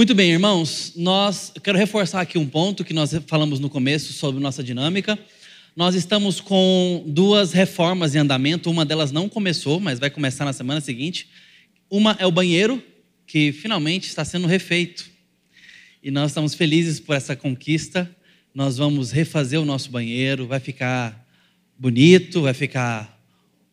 Muito bem, irmãos, nós quero reforçar aqui um ponto que nós falamos no começo sobre nossa dinâmica. Nós estamos com duas reformas em andamento, uma delas não começou, mas vai começar na semana seguinte. Uma é o banheiro, que finalmente está sendo refeito. E nós estamos felizes por essa conquista. Nós vamos refazer o nosso banheiro, vai ficar bonito, vai ficar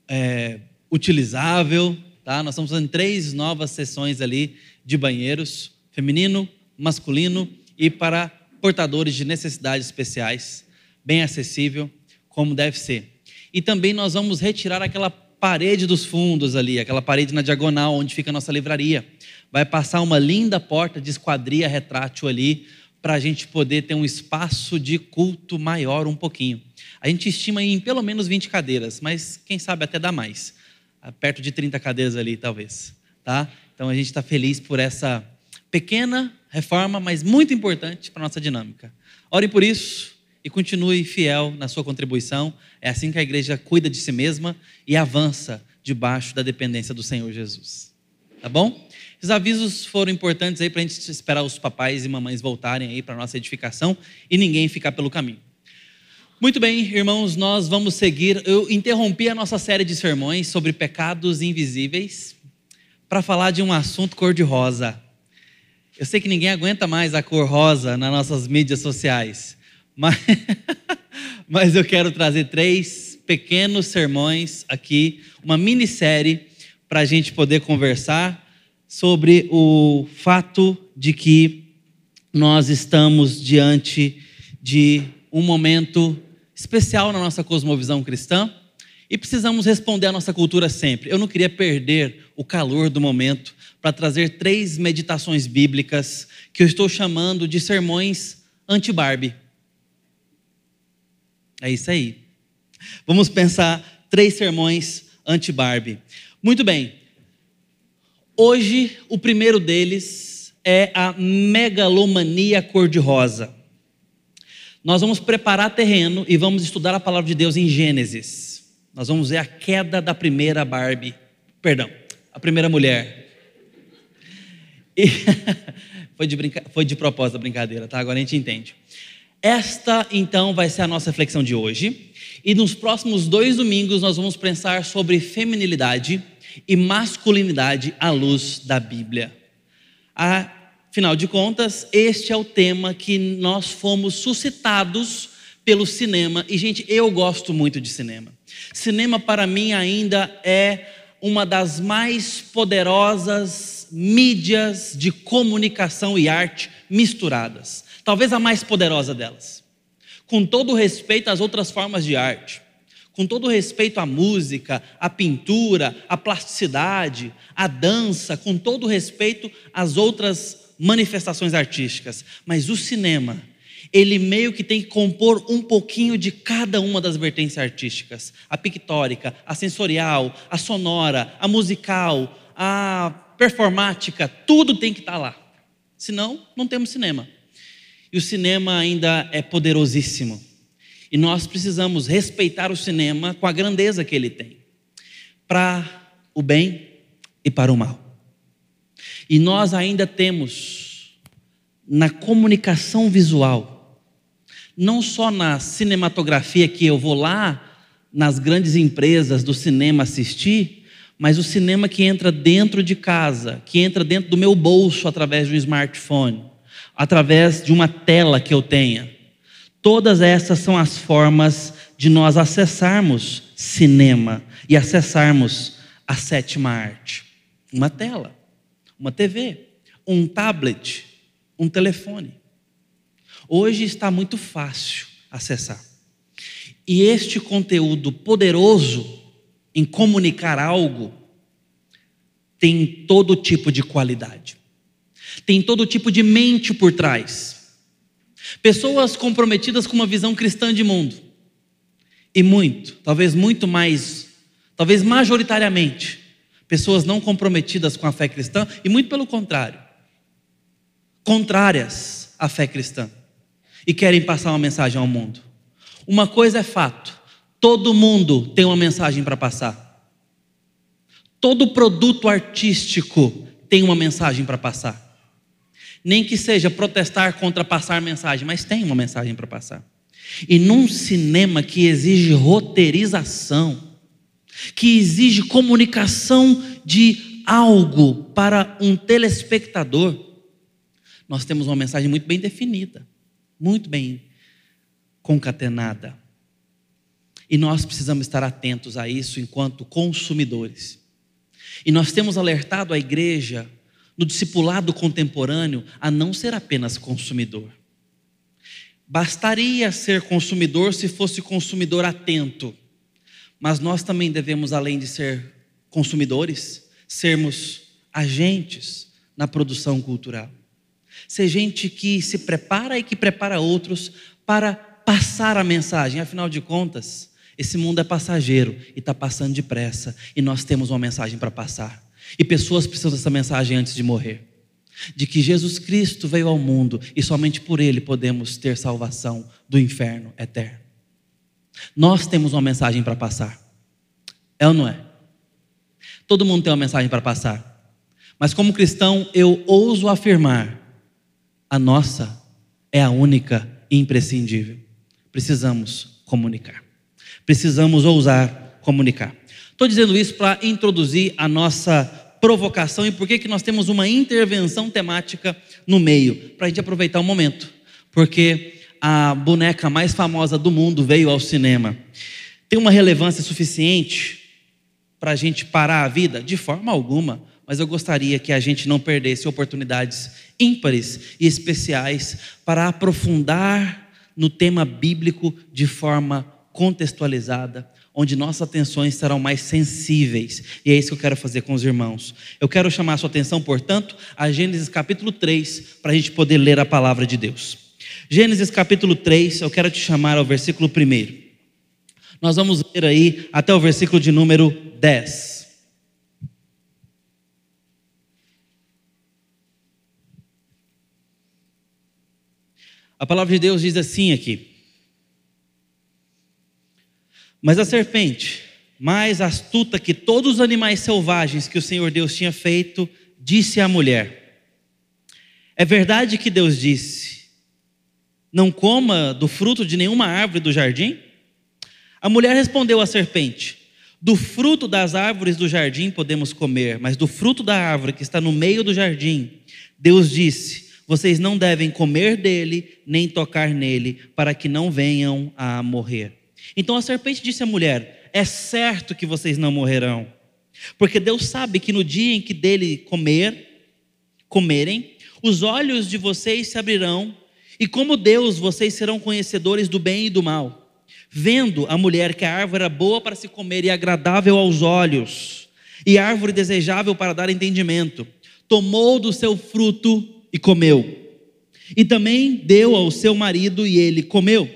é, utilizável. Tá? Nós estamos fazendo três novas sessões ali de banheiros feminino, masculino e para portadores de necessidades especiais, bem acessível, como deve ser. E também nós vamos retirar aquela parede dos fundos ali, aquela parede na diagonal onde fica a nossa livraria. Vai passar uma linda porta de esquadria retrátil ali, para a gente poder ter um espaço de culto maior um pouquinho. A gente estima em pelo menos 20 cadeiras, mas quem sabe até dá mais. Perto de 30 cadeiras ali, talvez. Tá? Então a gente está feliz por essa Pequena reforma, mas muito importante para a nossa dinâmica. Ore por isso e continue fiel na sua contribuição. É assim que a igreja cuida de si mesma e avança debaixo da dependência do Senhor Jesus. Tá bom? Os avisos foram importantes aí para a gente esperar os papais e mamães voltarem aí para a nossa edificação e ninguém ficar pelo caminho. Muito bem, irmãos, nós vamos seguir. Eu interrompi a nossa série de sermões sobre pecados invisíveis para falar de um assunto cor-de-rosa. Eu sei que ninguém aguenta mais a cor rosa nas nossas mídias sociais, mas, mas eu quero trazer três pequenos sermões aqui, uma minissérie, para a gente poder conversar sobre o fato de que nós estamos diante de um momento especial na nossa cosmovisão cristã e precisamos responder à nossa cultura sempre. Eu não queria perder o calor do momento para trazer três meditações bíblicas que eu estou chamando de sermões anti-Barbie. É isso aí. Vamos pensar três sermões anti-Barbie. Muito bem. Hoje, o primeiro deles é a megalomania cor-de-rosa. Nós vamos preparar terreno e vamos estudar a palavra de Deus em Gênesis. Nós vamos ver a queda da primeira Barbie, perdão, a primeira mulher. E foi, de brinca... foi de propósito a brincadeira, tá? Agora a gente entende. Esta, então, vai ser a nossa reflexão de hoje. E nos próximos dois domingos nós vamos pensar sobre feminilidade e masculinidade à luz da Bíblia. Afinal de contas, este é o tema que nós fomos suscitados pelo cinema. E, gente, eu gosto muito de cinema. Cinema, para mim, ainda é uma das mais poderosas mídias de comunicação e arte misturadas. Talvez a mais poderosa delas. Com todo respeito às outras formas de arte, com todo respeito à música, à pintura, à plasticidade, à dança, com todo respeito às outras manifestações artísticas, mas o cinema, ele meio que tem que compor um pouquinho de cada uma das vertentes artísticas: a pictórica, a sensorial, a sonora, a musical, a performática, tudo tem que estar lá. Senão, não temos cinema. E o cinema ainda é poderosíssimo. E nós precisamos respeitar o cinema com a grandeza que ele tem para o bem e para o mal. E nós ainda temos na comunicação visual, não só na cinematografia que eu vou lá nas grandes empresas do cinema assistir, mas o cinema que entra dentro de casa, que entra dentro do meu bolso através de um smartphone, através de uma tela que eu tenha. Todas essas são as formas de nós acessarmos cinema e acessarmos a sétima arte. Uma tela, uma TV, um tablet, um telefone. Hoje está muito fácil acessar. E este conteúdo poderoso em comunicar algo tem todo tipo de qualidade, tem todo tipo de mente por trás. Pessoas comprometidas com uma visão cristã de mundo, e muito, talvez muito mais, talvez majoritariamente, pessoas não comprometidas com a fé cristã, e muito pelo contrário, contrárias à fé cristã, e querem passar uma mensagem ao mundo. Uma coisa é fato: Todo mundo tem uma mensagem para passar. Todo produto artístico tem uma mensagem para passar. nem que seja protestar contra passar mensagem, mas tem uma mensagem para passar. E num cinema que exige roteirização, que exige comunicação de algo para um telespectador, nós temos uma mensagem muito bem definida, muito bem concatenada. E nós precisamos estar atentos a isso enquanto consumidores. E nós temos alertado a igreja no discipulado contemporâneo a não ser apenas consumidor. Bastaria ser consumidor se fosse consumidor atento, mas nós também devemos, além de ser consumidores, sermos agentes na produção cultural. Ser gente que se prepara e que prepara outros para passar a mensagem, afinal de contas, esse mundo é passageiro e está passando depressa, e nós temos uma mensagem para passar. E pessoas precisam dessa mensagem antes de morrer. De que Jesus Cristo veio ao mundo e somente por Ele podemos ter salvação do inferno eterno. Nós temos uma mensagem para passar. É ou não é? Todo mundo tem uma mensagem para passar. Mas como cristão, eu ouso afirmar: a nossa é a única e imprescindível. Precisamos comunicar. Precisamos ousar comunicar. Estou dizendo isso para introduzir a nossa provocação e por que, que nós temos uma intervenção temática no meio, para a gente aproveitar o momento, porque a boneca mais famosa do mundo veio ao cinema. Tem uma relevância suficiente para a gente parar a vida? De forma alguma, mas eu gostaria que a gente não perdesse oportunidades ímpares e especiais para aprofundar no tema bíblico de forma contextualizada, onde nossas atenções serão mais sensíveis. E é isso que eu quero fazer com os irmãos. Eu quero chamar a sua atenção, portanto, a Gênesis capítulo 3, para a gente poder ler a palavra de Deus. Gênesis capítulo 3, eu quero te chamar ao versículo 1. Nós vamos ler aí até o versículo de número 10. A palavra de Deus diz assim aqui: mas a serpente, mais astuta que todos os animais selvagens que o Senhor Deus tinha feito, disse à mulher: É verdade que Deus disse: Não coma do fruto de nenhuma árvore do jardim? A mulher respondeu à serpente: Do fruto das árvores do jardim podemos comer, mas do fruto da árvore que está no meio do jardim, Deus disse: Vocês não devem comer dele, nem tocar nele, para que não venham a morrer. Então a serpente disse à mulher: É certo que vocês não morrerão, porque Deus sabe que no dia em que dele comer, comerem, os olhos de vocês se abrirão, e como Deus, vocês serão conhecedores do bem e do mal. Vendo a mulher que a árvore era boa para se comer e agradável aos olhos, e árvore desejável para dar entendimento, tomou do seu fruto e comeu. E também deu ao seu marido e ele comeu.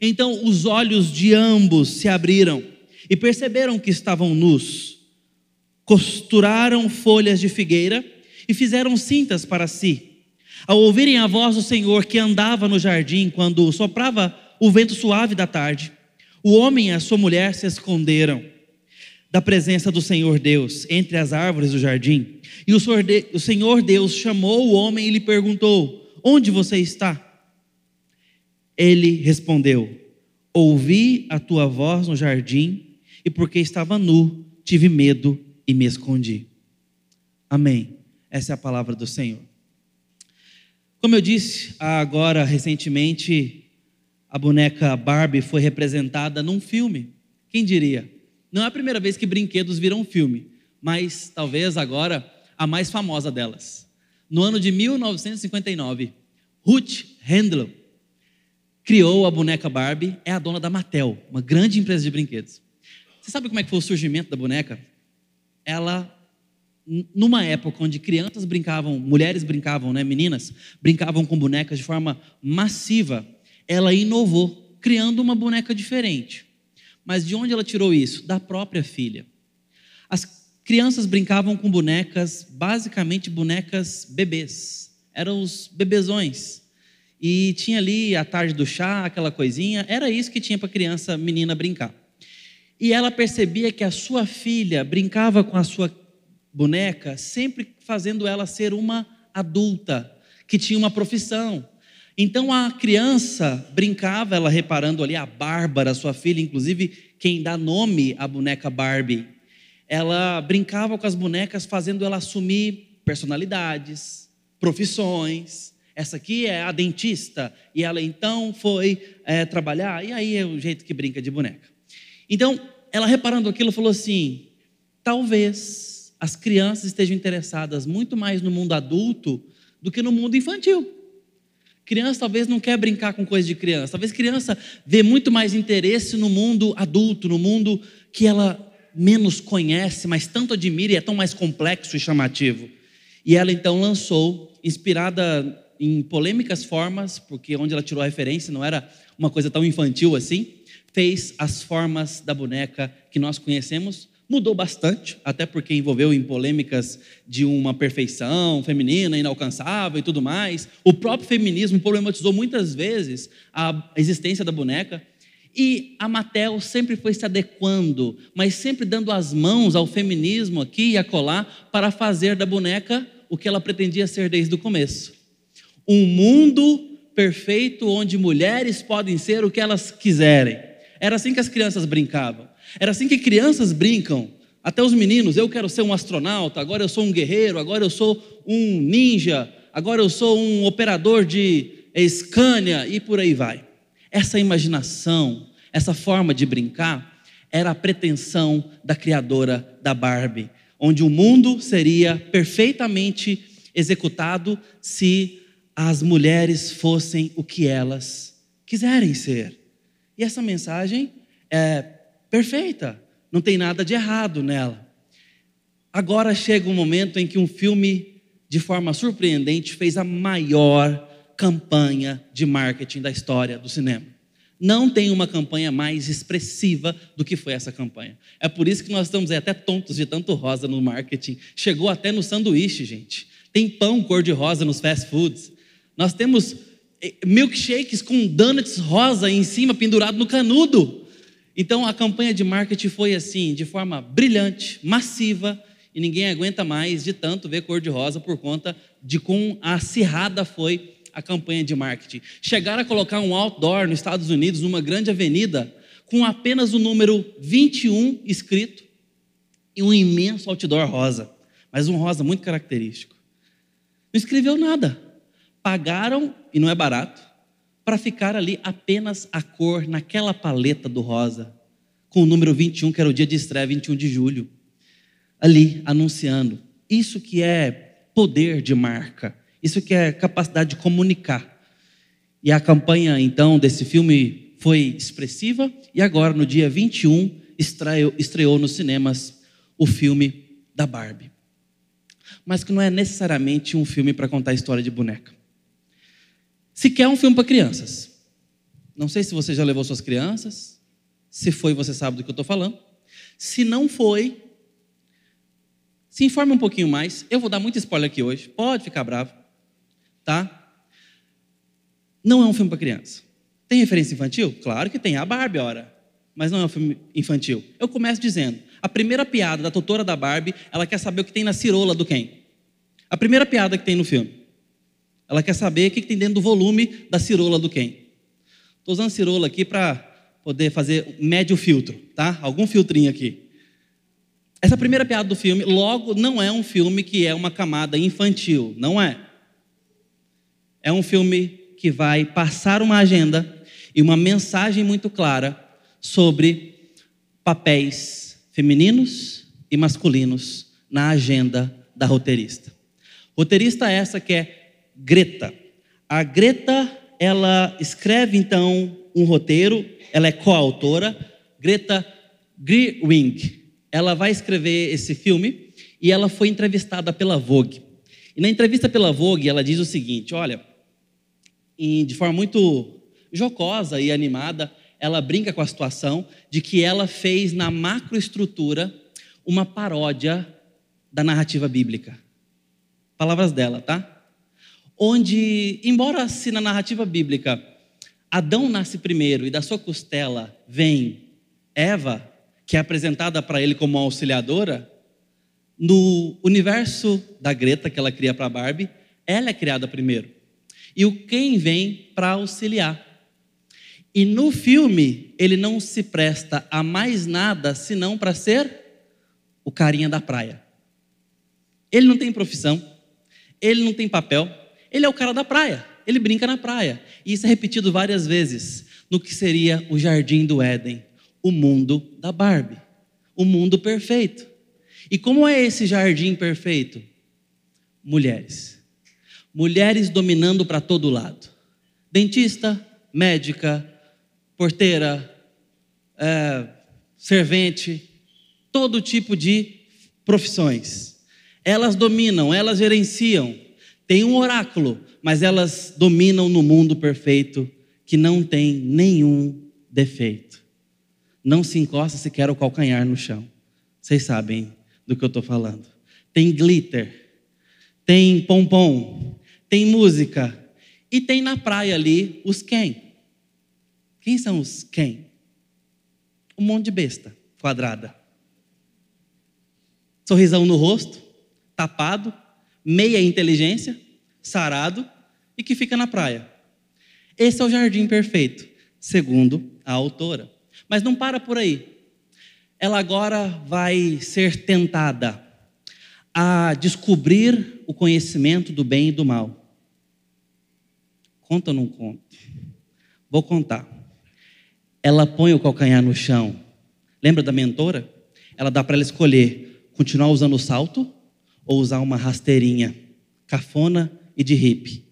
Então os olhos de ambos se abriram e perceberam que estavam nus. Costuraram folhas de figueira e fizeram cintas para si. Ao ouvirem a voz do Senhor que andava no jardim quando soprava o vento suave da tarde, o homem e a sua mulher se esconderam da presença do Senhor Deus entre as árvores do jardim. E o Senhor Deus chamou o homem e lhe perguntou: Onde você está? Ele respondeu: Ouvi a tua voz no jardim, e porque estava nu, tive medo e me escondi. Amém. Essa é a palavra do Senhor. Como eu disse agora recentemente, a boneca Barbie foi representada num filme. Quem diria? Não é a primeira vez que brinquedos viram filme, mas talvez agora a mais famosa delas. No ano de 1959, Ruth Handler criou a boneca Barbie, é a dona da Mattel, uma grande empresa de brinquedos. Você sabe como é que foi o surgimento da boneca? Ela, numa época onde crianças brincavam, mulheres brincavam, né, meninas, brincavam com bonecas de forma massiva, ela inovou, criando uma boneca diferente. Mas de onde ela tirou isso? Da própria filha. As crianças brincavam com bonecas, basicamente bonecas bebês. Eram os bebezões e tinha ali a tarde do chá, aquela coisinha, era isso que tinha para criança, menina brincar. E ela percebia que a sua filha brincava com a sua boneca, sempre fazendo ela ser uma adulta, que tinha uma profissão. Então a criança brincava, ela reparando ali a Bárbara, sua filha, inclusive quem dá nome à boneca Barbie. Ela brincava com as bonecas, fazendo ela assumir personalidades, profissões. Essa aqui é a dentista, e ela então foi é, trabalhar, e aí é o jeito que brinca de boneca. Então, ela reparando aquilo, falou assim: talvez as crianças estejam interessadas muito mais no mundo adulto do que no mundo infantil. Criança talvez não quer brincar com coisa de criança. Talvez criança vê muito mais interesse no mundo adulto, no mundo que ela menos conhece, mas tanto admira e é tão mais complexo e chamativo. E ela então lançou, inspirada em polêmicas formas, porque onde ela tirou a referência não era uma coisa tão infantil assim, fez as formas da boneca que nós conhecemos Mudou bastante, até porque envolveu em polêmicas de uma perfeição feminina inalcançável e tudo mais. O próprio feminismo problematizou muitas vezes a existência da boneca. E a Mattel sempre foi se adequando, mas sempre dando as mãos ao feminismo aqui e acolá para fazer da boneca o que ela pretendia ser desde o começo. Um mundo perfeito onde mulheres podem ser o que elas quiserem. Era assim que as crianças brincavam. Era assim que crianças brincam, até os meninos. Eu quero ser um astronauta, agora eu sou um guerreiro, agora eu sou um ninja, agora eu sou um operador de Scania e por aí vai. Essa imaginação, essa forma de brincar, era a pretensão da criadora da Barbie, onde o mundo seria perfeitamente executado se as mulheres fossem o que elas quiserem ser. E essa mensagem é perfeita, não tem nada de errado nela. Agora chega um momento em que um filme, de forma surpreendente, fez a maior campanha de marketing da história do cinema. Não tem uma campanha mais expressiva do que foi essa campanha. É por isso que nós estamos até tontos de tanto rosa no marketing. Chegou até no sanduíche, gente. Tem pão cor-de-rosa nos fast foods. Nós temos eh, milkshakes com donuts rosa em cima pendurado no canudo. Então a campanha de marketing foi assim, de forma brilhante, massiva, e ninguém aguenta mais de tanto ver cor-de-rosa por conta de quão acirrada foi a campanha de marketing. Chegaram a colocar um outdoor nos Estados Unidos, numa grande avenida, com apenas o número 21 escrito e um imenso outdoor rosa, mas um rosa muito característico. Não escreveu nada. Pagaram, e não é barato, para ficar ali apenas a cor naquela paleta do rosa, com o número 21, que era o dia de estreia, 21 de julho, ali anunciando. Isso que é poder de marca, isso que é capacidade de comunicar. E a campanha, então, desse filme foi expressiva, e agora, no dia 21, estreou, estreou nos cinemas o filme da Barbie. Mas que não é necessariamente um filme para contar a história de boneca. Se quer um filme para crianças. Não sei se você já levou suas crianças. Se foi, você sabe do que eu estou falando. Se não foi, se informe um pouquinho mais. Eu vou dar muito spoiler aqui hoje. Pode ficar bravo. Tá? Não é um filme para criança. Tem referência infantil? Claro que tem. A Barbie, ora. Mas não é um filme infantil. Eu começo dizendo: a primeira piada da tutora da Barbie, ela quer saber o que tem na cirola do quem? A primeira piada que tem no filme. Ela quer saber o que tem dentro do volume da cirola do quem. Estou usando cirola aqui para poder fazer médio filtro, tá? Algum filtrinho aqui. Essa primeira piada do filme, logo, não é um filme que é uma camada infantil, não é. É um filme que vai passar uma agenda e uma mensagem muito clara sobre papéis femininos e masculinos na agenda da roteirista. Roteirista essa que é Greta. A Greta, ela escreve então um roteiro, ela é coautora, Greta Gerwig. Ela vai escrever esse filme e ela foi entrevistada pela Vogue. E na entrevista pela Vogue, ela diz o seguinte: olha, de forma muito jocosa e animada, ela brinca com a situação de que ela fez na macroestrutura uma paródia da narrativa bíblica. Palavras dela, tá? Onde, embora se na narrativa bíblica Adão nasce primeiro e da sua costela vem Eva, que é apresentada para ele como auxiliadora, no universo da Greta que ela cria para Barbie, ela é criada primeiro. E o Ken vem para auxiliar. E no filme, ele não se presta a mais nada senão para ser o carinha da praia. Ele não tem profissão, ele não tem papel, ele é o cara da praia, ele brinca na praia. E isso é repetido várias vezes no que seria o jardim do Éden, o mundo da Barbie, o mundo perfeito. E como é esse jardim perfeito? Mulheres. Mulheres dominando para todo lado. Dentista, médica, porteira, é, servente, todo tipo de profissões. Elas dominam, elas gerenciam. Tem um oráculo, mas elas dominam no mundo perfeito que não tem nenhum defeito. Não se encosta sequer o calcanhar no chão. Vocês sabem do que eu estou falando. Tem glitter, tem pompom, tem música e tem na praia ali os quem. Quem são os quem? Um monte de besta quadrada. Sorrisão no rosto, tapado, meia inteligência, sarado e que fica na praia. Esse é o jardim perfeito, segundo a autora. Mas não para por aí. Ela agora vai ser tentada a descobrir o conhecimento do bem e do mal. Conta ou não conta? Vou contar. Ela põe o calcanhar no chão. Lembra da mentora? Ela dá para ela escolher continuar usando o salto ou usar uma rasteirinha cafona e de hippie.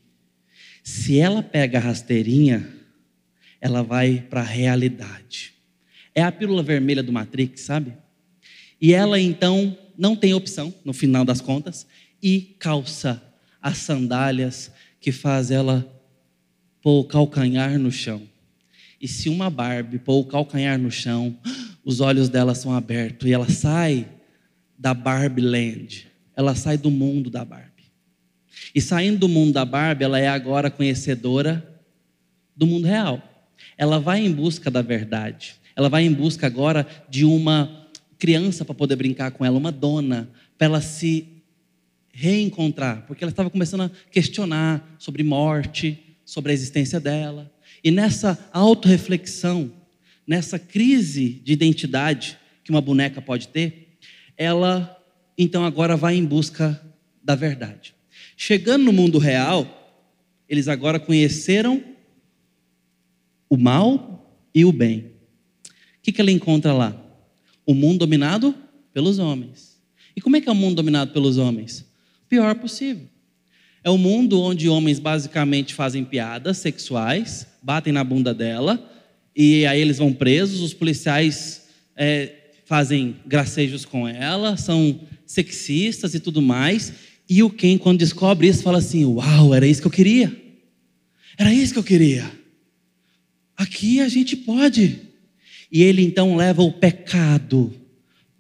Se ela pega a rasteirinha, ela vai para a realidade. É a pílula vermelha do Matrix, sabe? E ela então não tem opção, no final das contas, e calça as sandálias que faz ela pôr o calcanhar no chão. E se uma Barbie pôr o calcanhar no chão, os olhos dela são abertos e ela sai da Barbie Land, ela sai do mundo da Barbie. E saindo do mundo da Barbie, ela é agora conhecedora do mundo real. Ela vai em busca da verdade. Ela vai em busca agora de uma criança para poder brincar com ela, uma dona, para ela se reencontrar, porque ela estava começando a questionar sobre morte, sobre a existência dela. E nessa autorreflexão, nessa crise de identidade que uma boneca pode ter, ela então agora vai em busca da verdade. Chegando no mundo real, eles agora conheceram o mal e o bem. O que, que ela encontra lá? O mundo dominado pelos homens. E como é que é o mundo dominado pelos homens? Pior possível. É o um mundo onde homens basicamente fazem piadas sexuais, batem na bunda dela, e aí eles vão presos, os policiais é, fazem gracejos com ela, são sexistas e tudo mais, e o Ken, quando descobre isso, fala assim: Uau, era isso que eu queria. Era isso que eu queria. Aqui a gente pode. E ele então leva o pecado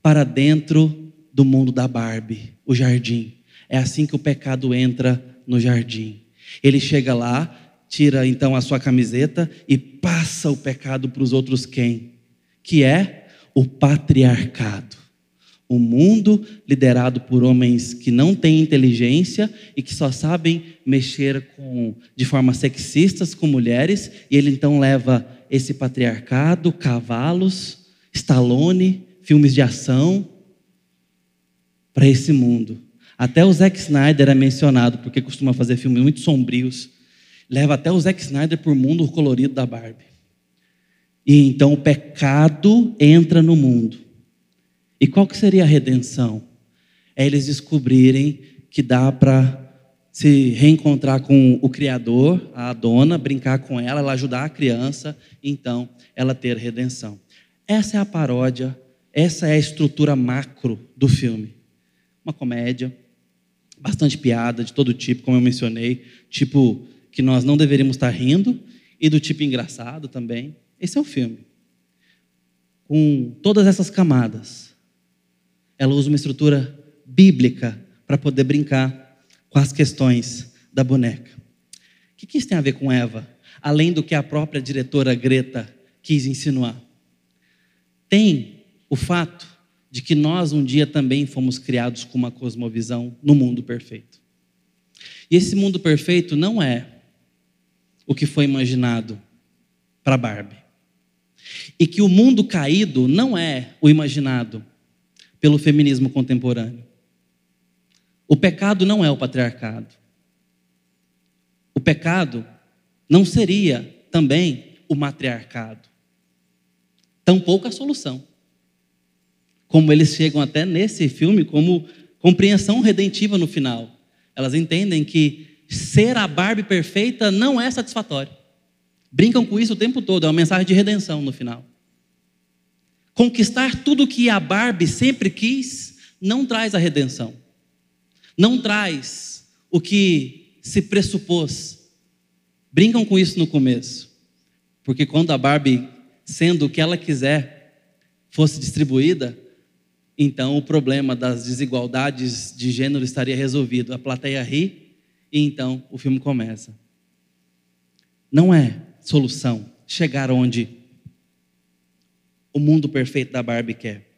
para dentro do mundo da Barbie, o jardim. É assim que o pecado entra no jardim. Ele chega lá, tira então a sua camiseta e passa o pecado para os outros quem? Que é o patriarcado. O mundo liderado por homens que não têm inteligência e que só sabem mexer com, de forma sexistas com mulheres, e ele então leva esse patriarcado, cavalos, Stallone, filmes de ação, para esse mundo. Até o Zack Snyder é mencionado, porque costuma fazer filmes muito sombrios. Leva até o Zack Snyder por mundo colorido da Barbie. E então o pecado entra no mundo. E qual que seria a redenção? É eles descobrirem que dá para se reencontrar com o Criador, a dona, brincar com ela, ela ajudar a criança, então ela ter redenção. Essa é a paródia, essa é a estrutura macro do filme. Uma comédia, bastante piada de todo tipo, como eu mencionei, tipo que nós não deveríamos estar rindo, e do tipo engraçado também. Esse é o filme. Com todas essas camadas ela usa uma estrutura bíblica para poder brincar com as questões da boneca. O que isso tem a ver com Eva? Além do que a própria diretora Greta quis insinuar. Tem o fato de que nós um dia também fomos criados com uma cosmovisão no mundo perfeito. E esse mundo perfeito não é o que foi imaginado para Barbie. E que o mundo caído não é o imaginado pelo feminismo contemporâneo. O pecado não é o patriarcado. O pecado não seria também o matriarcado. Tampouco a solução. Como eles chegam até nesse filme como compreensão redentiva no final. Elas entendem que ser a Barbie perfeita não é satisfatório. Brincam com isso o tempo todo, é uma mensagem de redenção no final. Conquistar tudo que a Barbie sempre quis não traz a redenção. Não traz o que se pressupôs. Brincam com isso no começo. Porque quando a Barbie, sendo o que ela quiser, fosse distribuída, então o problema das desigualdades de gênero estaria resolvido. A plateia ri e então o filme começa. Não é solução chegar onde o mundo perfeito da Barbie quer.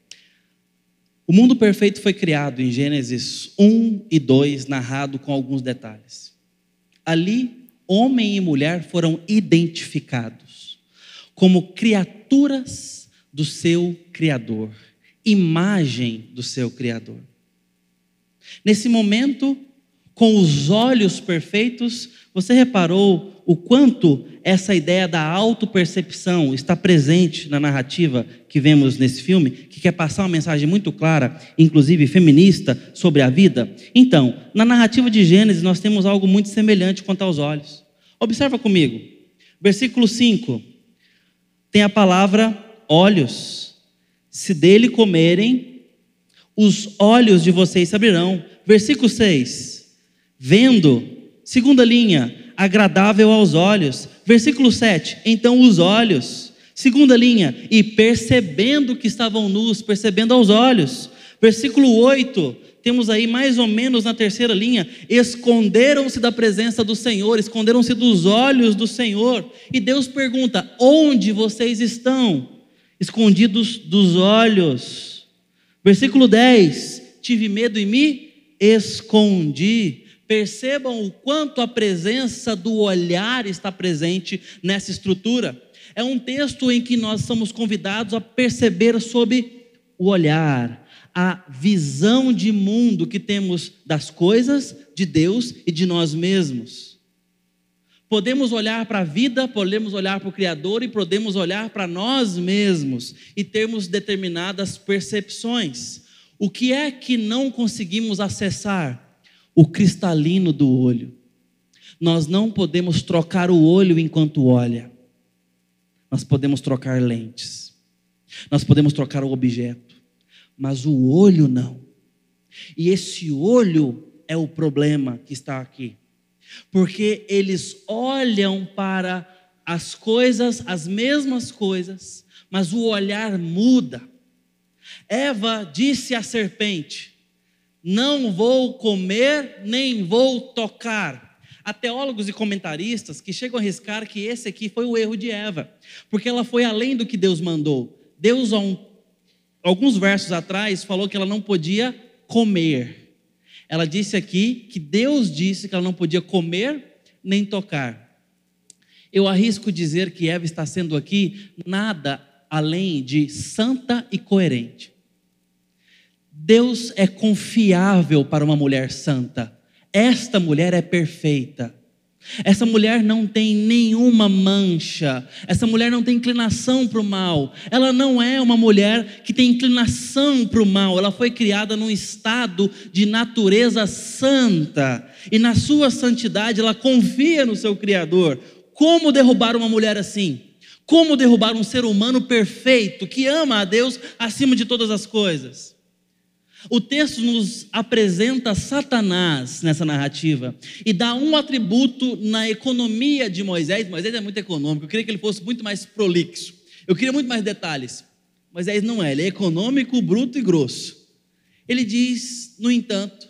O mundo perfeito foi criado em Gênesis 1 e 2, narrado com alguns detalhes. Ali, homem e mulher foram identificados como criaturas do seu Criador, imagem do seu Criador. Nesse momento, com os olhos perfeitos, você reparou o quanto essa ideia da autopercepção está presente na narrativa que vemos nesse filme, que quer passar uma mensagem muito clara, inclusive feminista, sobre a vida? Então, na narrativa de Gênesis, nós temos algo muito semelhante quanto aos olhos. Observa comigo. Versículo 5. Tem a palavra olhos. Se dele comerem, os olhos de vocês se abrirão. Versículo 6. Vendo, segunda linha, agradável aos olhos. Versículo 7: Então os olhos, segunda linha, e percebendo que estavam nus, percebendo aos olhos. Versículo 8, temos aí mais ou menos na terceira linha: esconderam-se da presença do Senhor, esconderam-se dos olhos do Senhor. E Deus pergunta: onde vocês estão? Escondidos dos olhos. Versículo 10: tive medo e me escondi. Percebam o quanto a presença do olhar está presente nessa estrutura. É um texto em que nós somos convidados a perceber sobre o olhar, a visão de mundo que temos das coisas, de Deus e de nós mesmos. Podemos olhar para a vida, podemos olhar para o Criador e podemos olhar para nós mesmos e termos determinadas percepções. O que é que não conseguimos acessar? O cristalino do olho. Nós não podemos trocar o olho enquanto olha. Nós podemos trocar lentes. Nós podemos trocar o objeto. Mas o olho não. E esse olho é o problema que está aqui. Porque eles olham para as coisas, as mesmas coisas, mas o olhar muda. Eva disse à serpente: não vou comer, nem vou tocar. Há teólogos e comentaristas que chegam a arriscar que esse aqui foi o erro de Eva, porque ela foi além do que Deus mandou. Deus, alguns versos atrás, falou que ela não podia comer. Ela disse aqui que Deus disse que ela não podia comer nem tocar. Eu arrisco dizer que Eva está sendo aqui nada além de santa e coerente. Deus é confiável para uma mulher santa. Esta mulher é perfeita. Essa mulher não tem nenhuma mancha. Essa mulher não tem inclinação para o mal. Ela não é uma mulher que tem inclinação para o mal. Ela foi criada num estado de natureza santa. E na sua santidade ela confia no seu Criador. Como derrubar uma mulher assim? Como derrubar um ser humano perfeito que ama a Deus acima de todas as coisas? O texto nos apresenta Satanás nessa narrativa e dá um atributo na economia de Moisés. Moisés é muito econômico, eu queria que ele fosse muito mais prolixo. Eu queria muito mais detalhes. Moisés não é, ele é econômico, bruto e grosso. Ele diz, no entanto,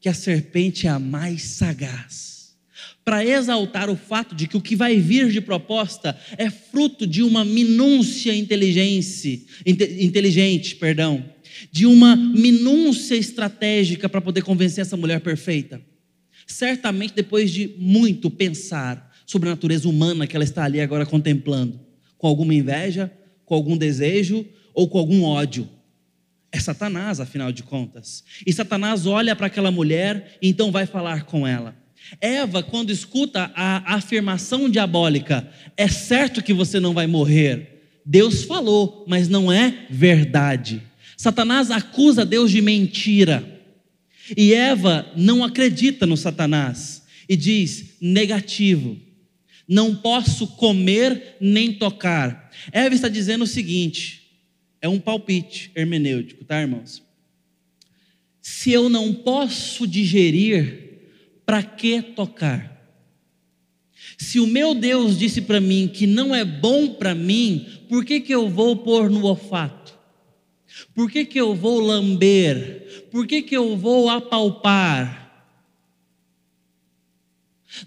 que a serpente é a mais sagaz. Para exaltar o fato de que o que vai vir de proposta é fruto de uma minúcia inteligência, inteligente, perdão de uma minúcia estratégica para poder convencer essa mulher perfeita. Certamente, depois de muito pensar, sobre a natureza humana que ela está ali agora contemplando? Com alguma inveja, com algum desejo ou com algum ódio? É Satanás, afinal de contas. E Satanás olha para aquela mulher e então vai falar com ela. Eva, quando escuta a afirmação diabólica, é certo que você não vai morrer. Deus falou, mas não é verdade. Satanás acusa Deus de mentira. E Eva não acredita no Satanás e diz: negativo, não posso comer nem tocar. Eva está dizendo o seguinte: é um palpite hermenêutico, tá, irmãos? Se eu não posso digerir, para que tocar? Se o meu Deus disse para mim que não é bom para mim, por que, que eu vou pôr no olfato? Por que, que eu vou lamber? Por que, que eu vou apalpar?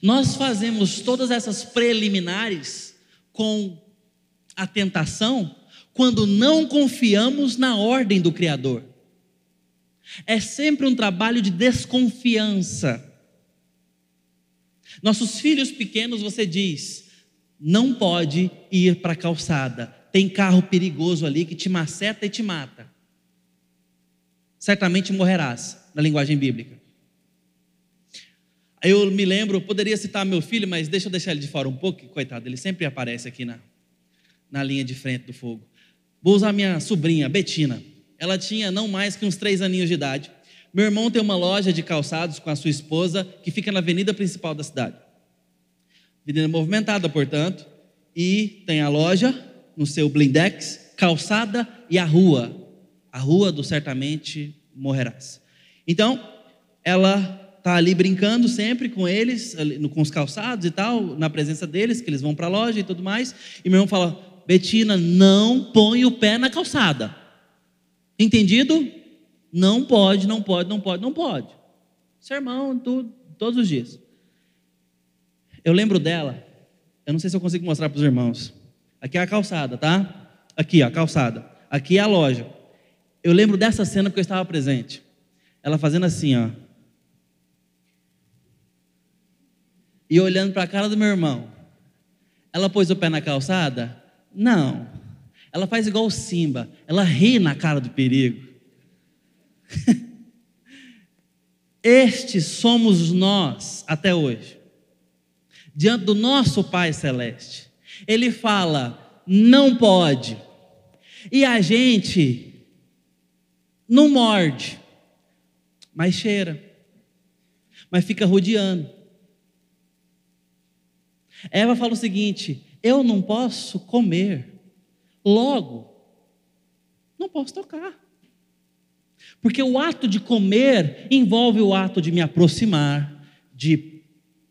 Nós fazemos todas essas preliminares com a tentação quando não confiamos na ordem do Criador. É sempre um trabalho de desconfiança. Nossos filhos pequenos, você diz, não pode ir para a calçada, tem carro perigoso ali que te maceta e te mata. Certamente morrerás, na linguagem bíblica. Eu me lembro, poderia citar meu filho, mas deixa eu deixar ele de fora um pouco, coitado, ele sempre aparece aqui na, na linha de frente do fogo. Vou usar minha sobrinha, Betina. Ela tinha não mais que uns três aninhos de idade. Meu irmão tem uma loja de calçados com a sua esposa que fica na avenida principal da cidade. Avenida movimentada, portanto, e tem a loja no seu blindex, calçada e a rua. A rua do certamente morrerás. Então, ela está ali brincando sempre com eles, com os calçados e tal, na presença deles, que eles vão para a loja e tudo mais. E meu irmão fala: Betina, não põe o pé na calçada. Entendido? Não pode, não pode, não pode, não pode. Sermão, tudo, todos os dias. Eu lembro dela, eu não sei se eu consigo mostrar para os irmãos. Aqui é a calçada, tá? Aqui, ó, a calçada. Aqui é a loja. Eu lembro dessa cena porque eu estava presente. Ela fazendo assim, ó. E olhando para a cara do meu irmão. Ela pôs o pé na calçada? Não. Ela faz igual o Simba. Ela ri na cara do perigo. Estes somos nós até hoje. Diante do nosso Pai Celeste. Ele fala: não pode. E a gente não morde, mas cheira, mas fica rodeando. Eva fala o seguinte: eu não posso comer, logo, não posso tocar. Porque o ato de comer envolve o ato de me aproximar, de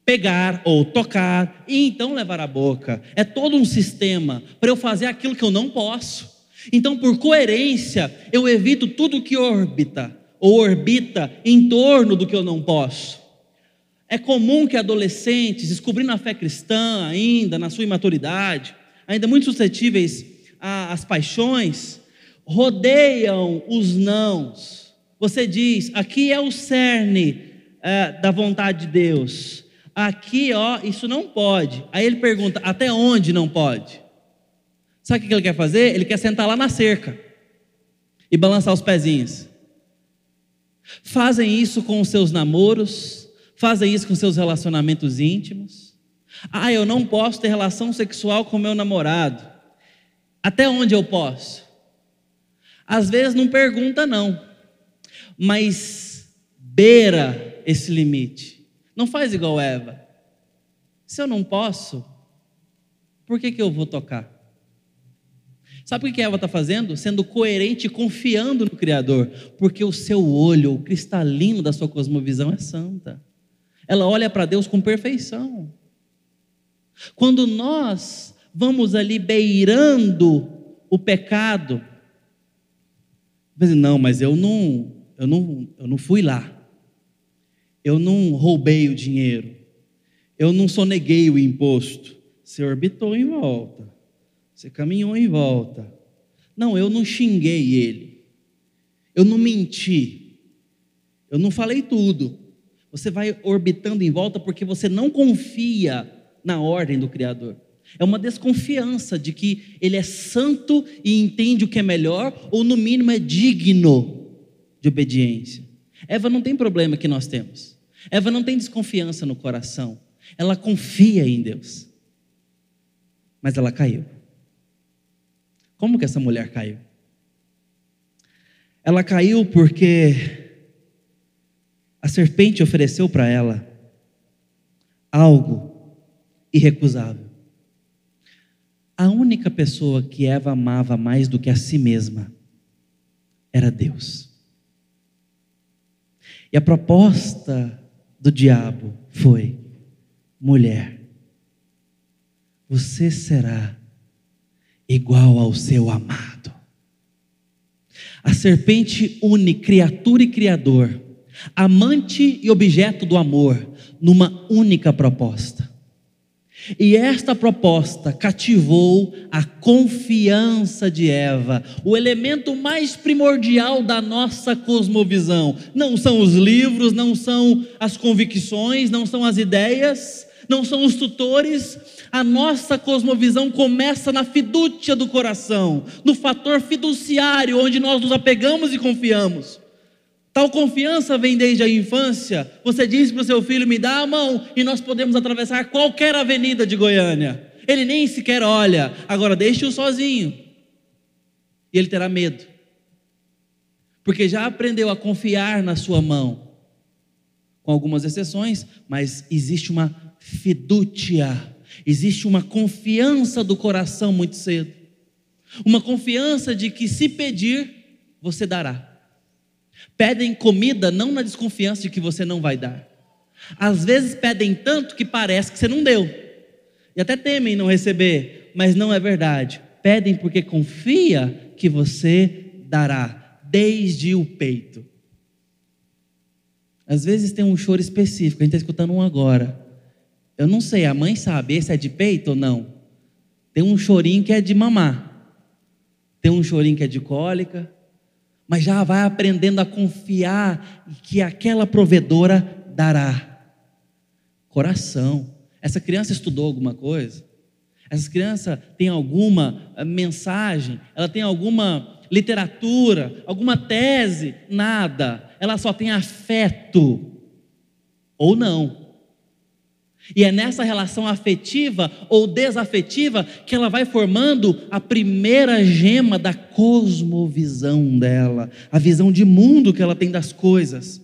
pegar ou tocar e então levar à boca. É todo um sistema para eu fazer aquilo que eu não posso. Então, por coerência, eu evito tudo que orbita ou orbita em torno do que eu não posso. É comum que adolescentes, descobrindo a fé cristã ainda, na sua imaturidade, ainda muito suscetíveis às paixões, rodeiam os nãos. Você diz, aqui é o cerne é, da vontade de Deus. Aqui, ó, isso não pode. Aí ele pergunta: até onde não pode? Sabe o que ele quer fazer? Ele quer sentar lá na cerca e balançar os pezinhos. Fazem isso com os seus namoros, fazem isso com seus relacionamentos íntimos. Ah, eu não posso ter relação sexual com meu namorado. Até onde eu posso? Às vezes não pergunta, não, mas beira esse limite. Não faz igual Eva. Se eu não posso, por que, que eu vou tocar? Sabe o que Eva está fazendo? Sendo coerente e confiando no Criador, porque o seu olho, o cristalino da sua cosmovisão é santa. Ela olha para Deus com perfeição. Quando nós vamos ali beirando o pecado, não, mas eu não, eu não, eu não fui lá. Eu não roubei o dinheiro. Eu não soneguei o imposto. Você orbitou em volta. Você caminhou em volta. Não, eu não xinguei ele. Eu não menti. Eu não falei tudo. Você vai orbitando em volta porque você não confia na ordem do Criador. É uma desconfiança de que ele é santo e entende o que é melhor, ou no mínimo é digno de obediência. Eva não tem problema que nós temos. Eva não tem desconfiança no coração. Ela confia em Deus. Mas ela caiu. Como que essa mulher caiu? Ela caiu porque a serpente ofereceu para ela algo irrecusável. A única pessoa que Eva amava mais do que a si mesma era Deus. E a proposta do diabo foi: mulher, você será igual ao seu amado. A serpente une criatura e criador, amante e objeto do amor, numa única proposta. E esta proposta cativou a confiança de Eva, o elemento mais primordial da nossa cosmovisão. Não são os livros, não são as convicções, não são as ideias, não são os tutores. A nossa cosmovisão começa na fidúcia do coração, no fator fiduciário, onde nós nos apegamos e confiamos. Tal confiança vem desde a infância. Você diz para o seu filho: me dá a mão, e nós podemos atravessar qualquer avenida de Goiânia. Ele nem sequer olha, agora deixe-o sozinho. E ele terá medo, porque já aprendeu a confiar na sua mão, com algumas exceções, mas existe uma fidúcia, existe uma confiança do coração muito cedo, uma confiança de que se pedir, você dará. Pedem comida não na desconfiança de que você não vai dar. Às vezes pedem tanto que parece que você não deu. E até temem não receber, mas não é verdade. Pedem porque confia que você dará desde o peito. Às vezes tem um choro específico, a gente está escutando um agora. Eu não sei, a mãe sabe, esse é de peito ou não? Tem um chorinho que é de mamar. Tem um chorinho que é de cólica mas já vai aprendendo a confiar que aquela provedora dará. Coração. Essa criança estudou alguma coisa? Essa criança tem alguma eh, mensagem? Ela tem alguma literatura? Alguma tese? Nada. Ela só tem afeto. Ou não. E é nessa relação afetiva ou desafetiva que ela vai formando a primeira gema da cosmovisão dela, a visão de mundo que ela tem das coisas.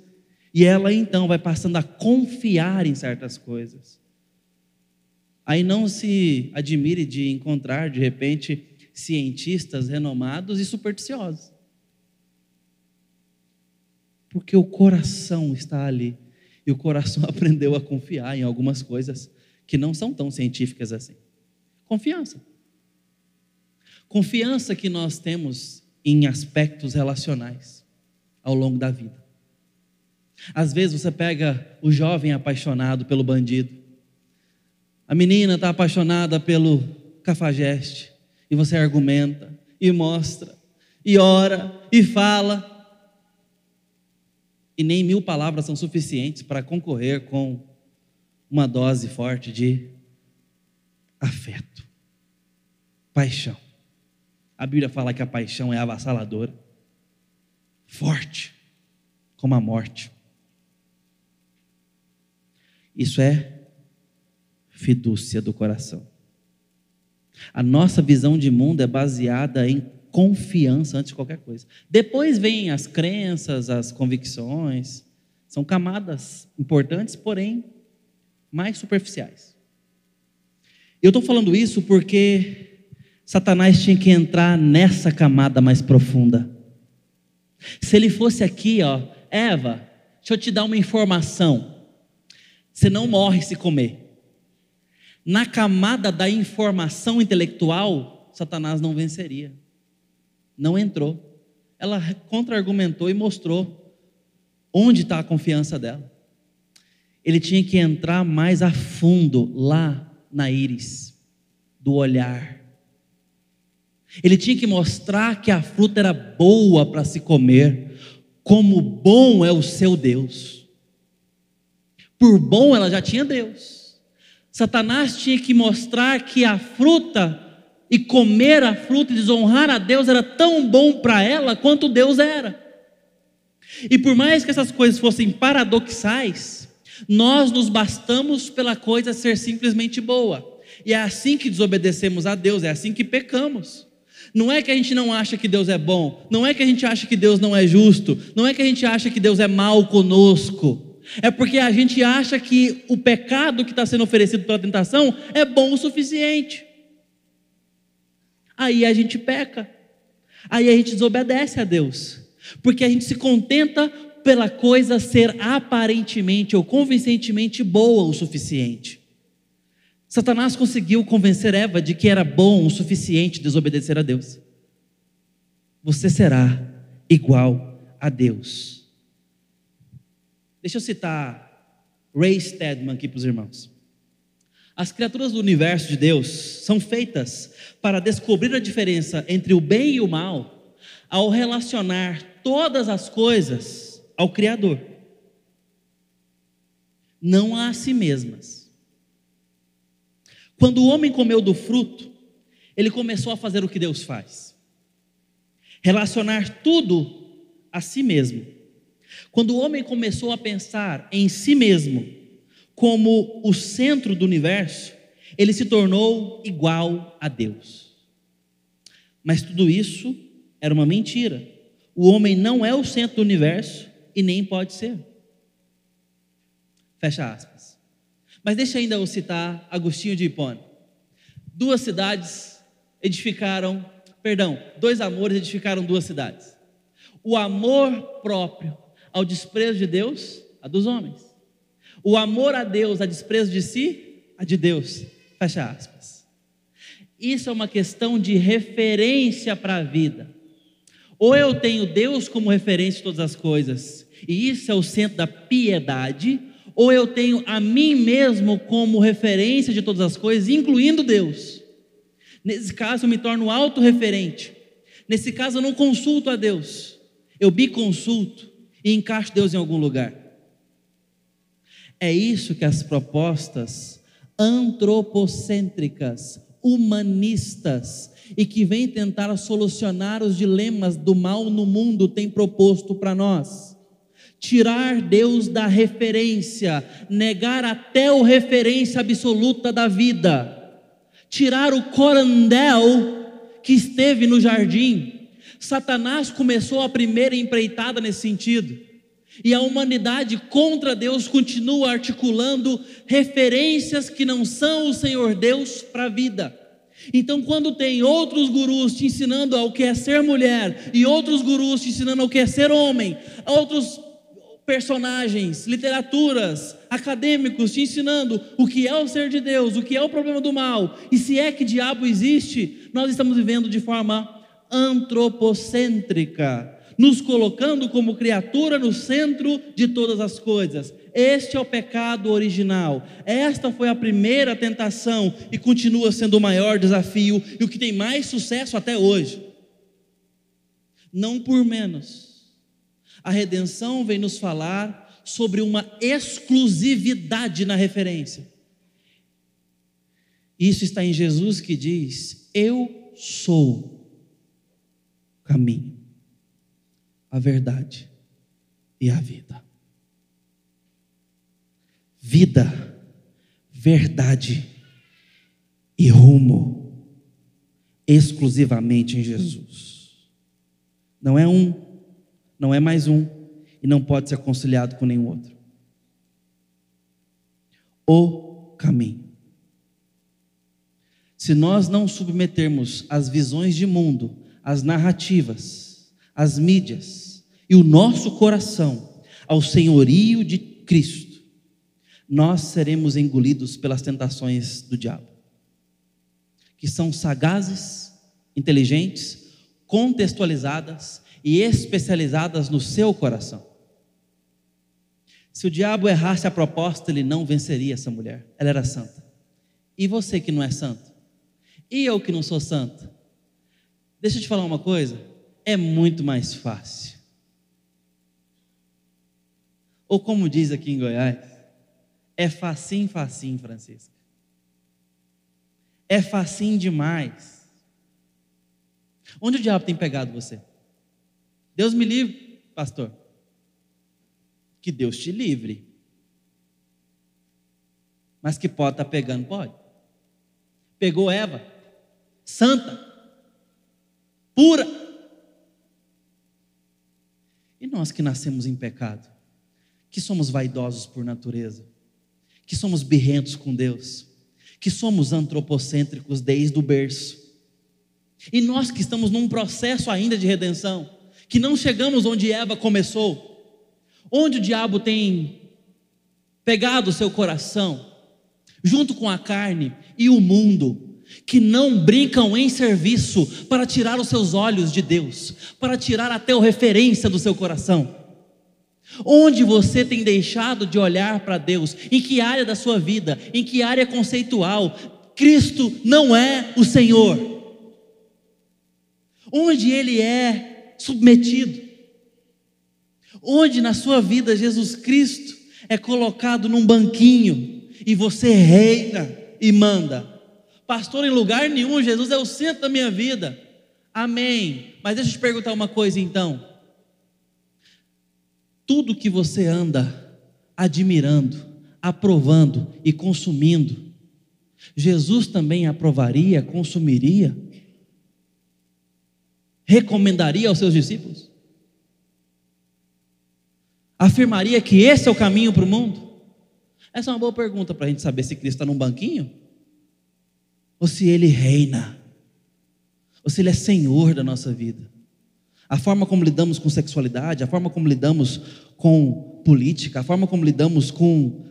E ela então vai passando a confiar em certas coisas. Aí não se admire de encontrar, de repente, cientistas renomados e supersticiosos. Porque o coração está ali e o coração aprendeu a confiar em algumas coisas que não são tão científicas assim. Confiança. Confiança que nós temos em aspectos relacionais ao longo da vida. Às vezes você pega o jovem apaixonado pelo bandido, a menina está apaixonada pelo cafajeste, e você argumenta, e mostra, e ora, e fala, e nem mil palavras são suficientes para concorrer com uma dose forte de afeto, paixão. A Bíblia fala que a paixão é avassaladora, forte, como a morte. Isso é fidúcia do coração. A nossa visão de mundo é baseada em confiança antes de qualquer coisa. Depois vêm as crenças, as convicções, são camadas importantes, porém mais superficiais. Eu estou falando isso porque Satanás tinha que entrar nessa camada mais profunda. Se ele fosse aqui, ó, Eva, deixa eu te dar uma informação. Você não morre se comer. Na camada da informação intelectual, Satanás não venceria não entrou. Ela contra-argumentou e mostrou onde está a confiança dela. Ele tinha que entrar mais a fundo lá na íris do olhar. Ele tinha que mostrar que a fruta era boa para se comer, como bom é o seu Deus. Por bom ela já tinha Deus. Satanás tinha que mostrar que a fruta e comer a fruta e desonrar a Deus era tão bom para ela quanto Deus era. E por mais que essas coisas fossem paradoxais, nós nos bastamos pela coisa ser simplesmente boa. E é assim que desobedecemos a Deus, é assim que pecamos. Não é que a gente não acha que Deus é bom, não é que a gente acha que Deus não é justo, não é que a gente acha que Deus é mal conosco. É porque a gente acha que o pecado que está sendo oferecido pela tentação é bom o suficiente. Aí a gente peca, aí a gente desobedece a Deus, porque a gente se contenta pela coisa ser aparentemente ou convincentemente boa o suficiente. Satanás conseguiu convencer Eva de que era bom o suficiente desobedecer a Deus. Você será igual a Deus. Deixa eu citar Ray Stedman aqui para os irmãos. As criaturas do universo de Deus são feitas para descobrir a diferença entre o bem e o mal ao relacionar todas as coisas ao Criador, não a si mesmas. Quando o homem comeu do fruto, ele começou a fazer o que Deus faz: relacionar tudo a si mesmo. Quando o homem começou a pensar em si mesmo como o centro do universo, ele se tornou igual a Deus. Mas tudo isso era uma mentira. O homem não é o centro do universo e nem pode ser. Fecha aspas. Mas deixa ainda eu citar Agostinho de Hipona. Duas cidades edificaram, perdão, dois amores edificaram duas cidades. O amor próprio ao desprezo de Deus, a dos homens. O amor a Deus a desprezo de si, a de Deus. Fecha aspas. Isso é uma questão de referência para a vida. Ou eu tenho Deus como referência de todas as coisas, e isso é o centro da piedade, ou eu tenho a mim mesmo como referência de todas as coisas, incluindo Deus. Nesse caso, eu me torno autorreferente. Nesse caso, eu não consulto a Deus, eu me consulto e encaixo Deus em algum lugar. É isso que as propostas antropocêntricas, humanistas e que vêm tentar solucionar os dilemas do mal no mundo têm proposto para nós tirar Deus da referência, negar até o referência absoluta da vida, tirar o corandel que esteve no jardim. Satanás começou a primeira empreitada nesse sentido. E a humanidade contra Deus continua articulando referências que não são o Senhor Deus para a vida. Então, quando tem outros gurus te ensinando ao que é ser mulher, e outros gurus te ensinando ao que é ser homem, outros personagens, literaturas, acadêmicos te ensinando o que é o ser de Deus, o que é o problema do mal, e se é que diabo existe, nós estamos vivendo de forma antropocêntrica, nos colocando como criatura no centro de todas as coisas. Este é o pecado original. Esta foi a primeira tentação e continua sendo o maior desafio e o que tem mais sucesso até hoje. Não por menos a redenção vem nos falar sobre uma exclusividade na referência. Isso está em Jesus que diz: Eu sou o caminho, a verdade e a vida. Vida, verdade e rumo exclusivamente em Jesus. Não é um não é mais um e não pode ser conciliado com nenhum outro. O caminho. Se nós não submetermos as visões de mundo, as narrativas, as mídias e o nosso coração ao senhorio de Cristo, nós seremos engolidos pelas tentações do diabo, que são sagazes, inteligentes, contextualizadas e especializadas no seu coração. Se o diabo errasse a proposta, ele não venceria essa mulher. Ela era santa. E você que não é santo? E eu que não sou santo? Deixa eu te falar uma coisa: é muito mais fácil. Ou como diz aqui em Goiás, é facinho, facinho, Francisco. É facinho demais. Onde o diabo tem pegado você? Deus me livre, pastor. Que Deus te livre. Mas que pode estar tá pegando, pode. Pegou Eva, santa, pura. Nós que nascemos em pecado, que somos vaidosos por natureza, que somos birrentos com Deus, que somos antropocêntricos desde o berço. E nós que estamos num processo ainda de redenção, que não chegamos onde Eva começou, onde o diabo tem pegado o seu coração, junto com a carne e o mundo, que não brincam em serviço para tirar os seus olhos de Deus, para tirar até a referência do seu coração. Onde você tem deixado de olhar para Deus? Em que área da sua vida? Em que área conceitual? Cristo não é o Senhor. Onde Ele é submetido? Onde na sua vida Jesus Cristo é colocado num banquinho e você reina e manda? Pastor, em lugar nenhum, Jesus é o centro da minha vida. Amém. Mas deixa eu te perguntar uma coisa então. Tudo que você anda admirando, aprovando e consumindo, Jesus também aprovaria, consumiria? Recomendaria aos seus discípulos? Afirmaria que esse é o caminho para o mundo? Essa é uma boa pergunta para a gente saber se Cristo está num banquinho ou se Ele reina, ou se Ele é Senhor da nossa vida. A forma como lidamos com sexualidade, a forma como lidamos com política, a forma como lidamos com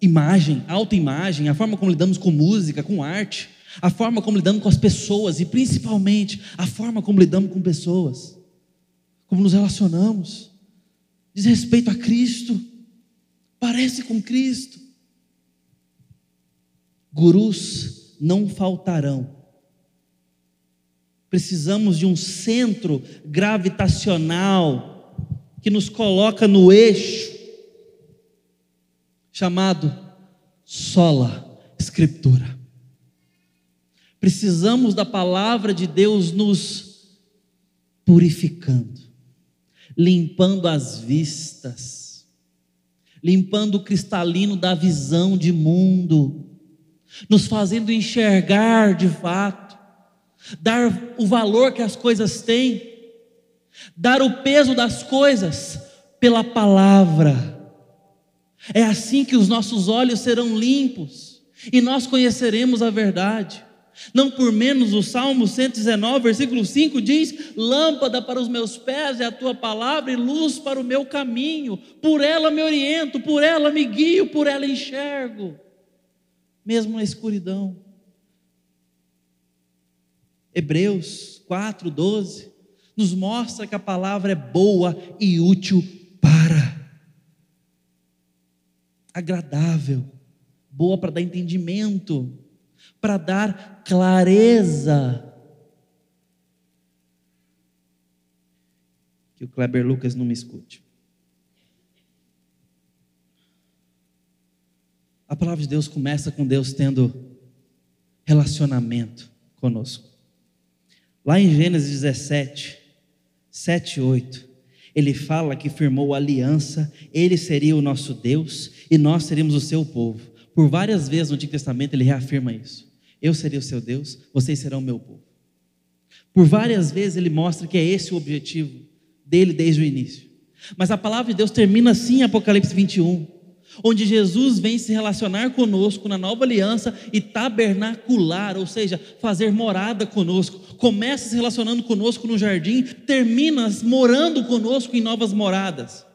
imagem, autoimagem, a forma como lidamos com música, com arte, a forma como lidamos com as pessoas e principalmente a forma como lidamos com pessoas, como nos relacionamos, diz respeito a Cristo parece com Cristo. Gurus não faltarão. Precisamos de um centro gravitacional que nos coloca no eixo chamado sola escritura. Precisamos da palavra de Deus nos purificando, limpando as vistas limpando o cristalino da visão de mundo, nos fazendo enxergar de fato, dar o valor que as coisas têm, dar o peso das coisas pela palavra. É assim que os nossos olhos serão limpos e nós conheceremos a verdade. Não por menos o Salmo 119, versículo 5 diz: Lâmpada para os meus pés é a tua palavra e luz para o meu caminho. Por ela me oriento, por ela me guio, por ela enxergo, mesmo na escuridão. Hebreus 4, 12 nos mostra que a palavra é boa e útil para, agradável, boa para dar entendimento para dar clareza. Que o Kleber Lucas não me escute. A palavra de Deus começa com Deus tendo relacionamento conosco. Lá em Gênesis 17, 7 e 8, ele fala que firmou aliança, ele seria o nosso Deus e nós seríamos o seu povo. Por várias vezes no Antigo Testamento ele reafirma isso. Eu serei o seu Deus, vocês serão o meu povo. Por várias vezes ele mostra que é esse o objetivo dele desde o início. Mas a palavra de Deus termina assim em Apocalipse 21, onde Jesus vem se relacionar conosco na nova aliança e tabernacular, ou seja, fazer morada conosco. Começa se relacionando conosco no jardim, termina morando conosco em novas moradas.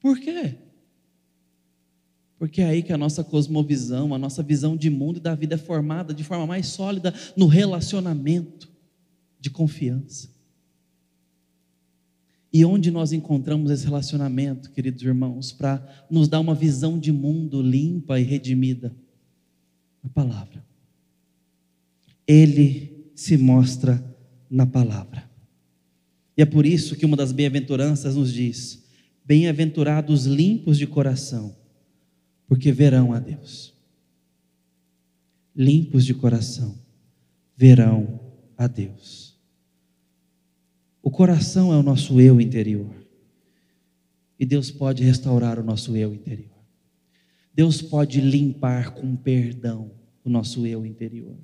Por quê? Porque é aí que a nossa cosmovisão, a nossa visão de mundo e da vida é formada de forma mais sólida no relacionamento de confiança. E onde nós encontramos esse relacionamento, queridos irmãos, para nos dar uma visão de mundo limpa e redimida? Na palavra. Ele se mostra na palavra. E é por isso que uma das bem-aventuranças nos diz: Bem-aventurados limpos de coração porque verão a Deus. limpos de coração, verão a Deus. O coração é o nosso eu interior. E Deus pode restaurar o nosso eu interior. Deus pode limpar com perdão o nosso eu interior.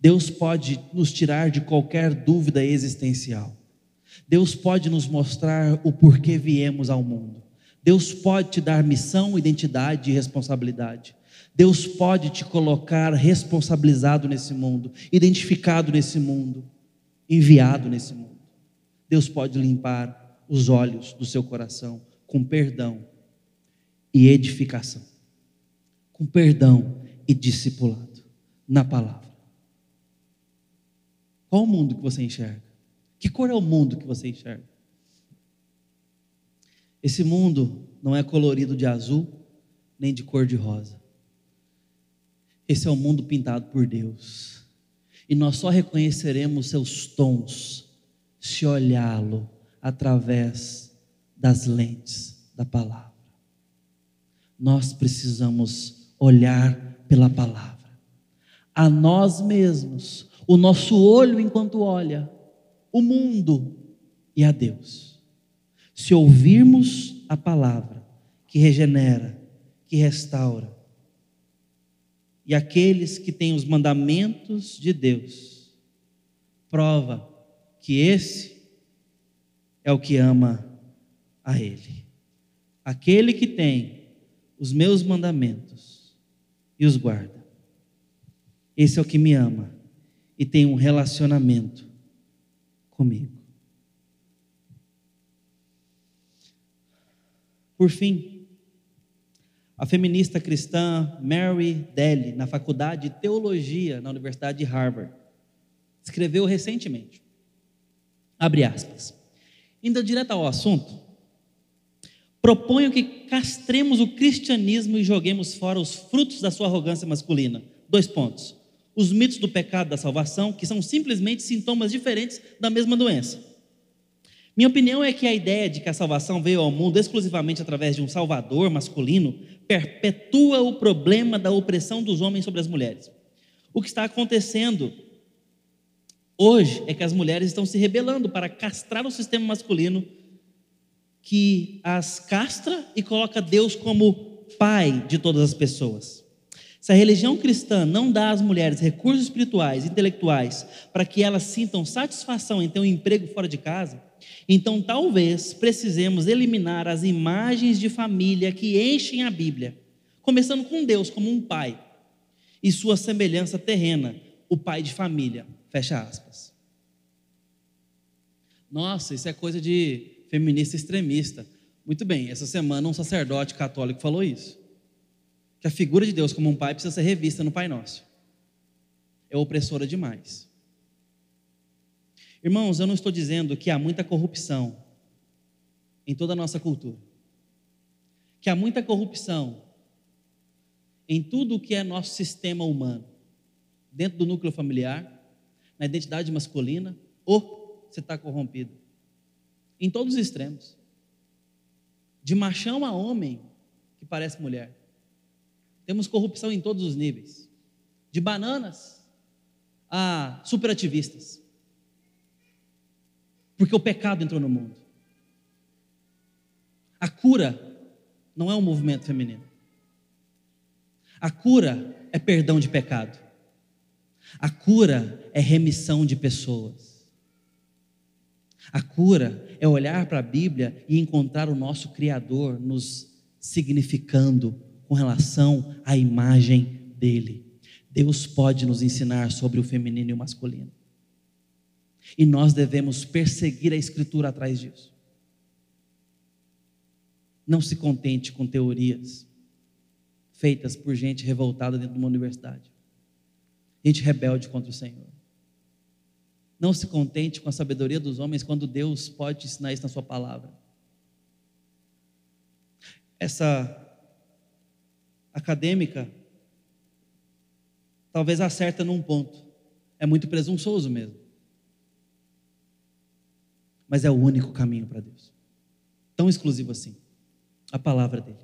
Deus pode nos tirar de qualquer dúvida existencial. Deus pode nos mostrar o porquê viemos ao mundo. Deus pode te dar missão, identidade e responsabilidade. Deus pode te colocar responsabilizado nesse mundo, identificado nesse mundo, enviado nesse mundo. Deus pode limpar os olhos do seu coração com perdão e edificação, com perdão e discipulado na palavra. Qual o mundo que você enxerga? Que cor é o mundo que você enxerga? Esse mundo não é colorido de azul nem de cor de rosa. Esse é o mundo pintado por Deus. E nós só reconheceremos seus tons se olhá-lo através das lentes da palavra. Nós precisamos olhar pela palavra. A nós mesmos, o nosso olho enquanto olha, o mundo e a Deus. Se ouvirmos a palavra que regenera, que restaura, e aqueles que têm os mandamentos de Deus, prova que esse é o que ama a Ele. Aquele que tem os meus mandamentos e os guarda. Esse é o que me ama e tem um relacionamento comigo. Por fim, a feminista cristã Mary Daly, na Faculdade de Teologia na Universidade de Harvard, escreveu recentemente, abre aspas, indo direto ao assunto, proponho que castremos o cristianismo e joguemos fora os frutos da sua arrogância masculina. Dois pontos. Os mitos do pecado da salvação, que são simplesmente sintomas diferentes da mesma doença. Minha opinião é que a ideia de que a salvação veio ao mundo exclusivamente através de um salvador masculino perpetua o problema da opressão dos homens sobre as mulheres. O que está acontecendo hoje é que as mulheres estão se rebelando para castrar o sistema masculino que as castra e coloca Deus como pai de todas as pessoas. Se a religião cristã não dá às mulheres recursos espirituais, intelectuais, para que elas sintam satisfação em ter um emprego fora de casa, então talvez precisemos eliminar as imagens de família que enchem a Bíblia, começando com Deus como um pai e sua semelhança terrena, o pai de família. Fecha aspas. Nossa, isso é coisa de feminista extremista. Muito bem, essa semana um sacerdote católico falou isso. Que a figura de Deus como um pai precisa ser revista no Pai Nosso. É opressora demais. Irmãos, eu não estou dizendo que há muita corrupção em toda a nossa cultura. Que há muita corrupção em tudo o que é nosso sistema humano. Dentro do núcleo familiar, na identidade masculina, ou você está corrompido em todos os extremos. De machão a homem que parece mulher. Temos corrupção em todos os níveis. De bananas a superativistas. Porque o pecado entrou no mundo. A cura não é um movimento feminino. A cura é perdão de pecado. A cura é remissão de pessoas. A cura é olhar para a Bíblia e encontrar o nosso Criador nos significando com relação à imagem dele. Deus pode nos ensinar sobre o feminino e o masculino. E nós devemos perseguir a Escritura atrás disso. Não se contente com teorias feitas por gente revoltada dentro de uma universidade, gente rebelde contra o Senhor. Não se contente com a sabedoria dos homens quando Deus pode te ensinar isso na Sua palavra. Essa acadêmica talvez acerta num ponto. É muito presunçoso mesmo. Mas é o único caminho para Deus. Tão exclusivo assim. A palavra dele.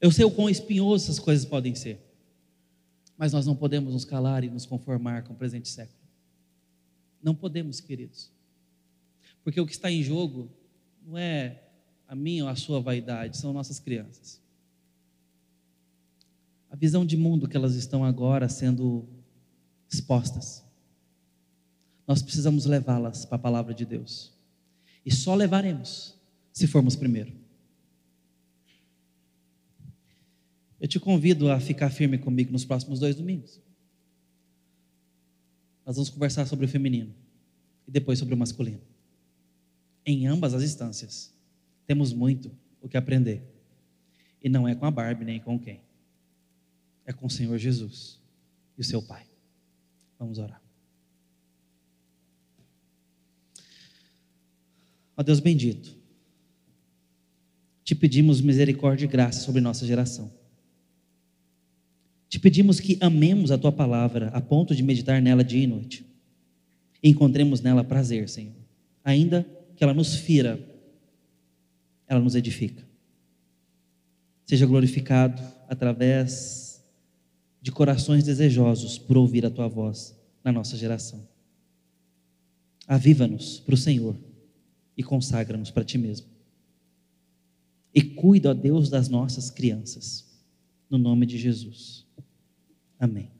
Eu sei o quão espinhoso essas coisas podem ser. Mas nós não podemos nos calar e nos conformar com o presente século. Não podemos, queridos. Porque o que está em jogo não é a minha ou a sua vaidade, são nossas crianças. A visão de mundo que elas estão agora sendo expostas. Nós precisamos levá-las para a palavra de Deus. E só levaremos se formos primeiro. Eu te convido a ficar firme comigo nos próximos dois domingos. Nós vamos conversar sobre o feminino e depois sobre o masculino. Em ambas as instâncias, temos muito o que aprender. E não é com a Barbie nem com quem. É com o Senhor Jesus e o seu Pai. Vamos orar. Ó Deus bendito, te pedimos misericórdia e graça sobre nossa geração. Te pedimos que amemos a tua palavra a ponto de meditar nela dia e noite. E encontremos nela prazer, Senhor. Ainda que ela nos fira, ela nos edifica. Seja glorificado através de corações desejosos por ouvir a tua voz na nossa geração. Aviva-nos para o Senhor e consagra-nos para ti mesmo. E cuida, ó Deus, das nossas crianças. No nome de Jesus. Amém.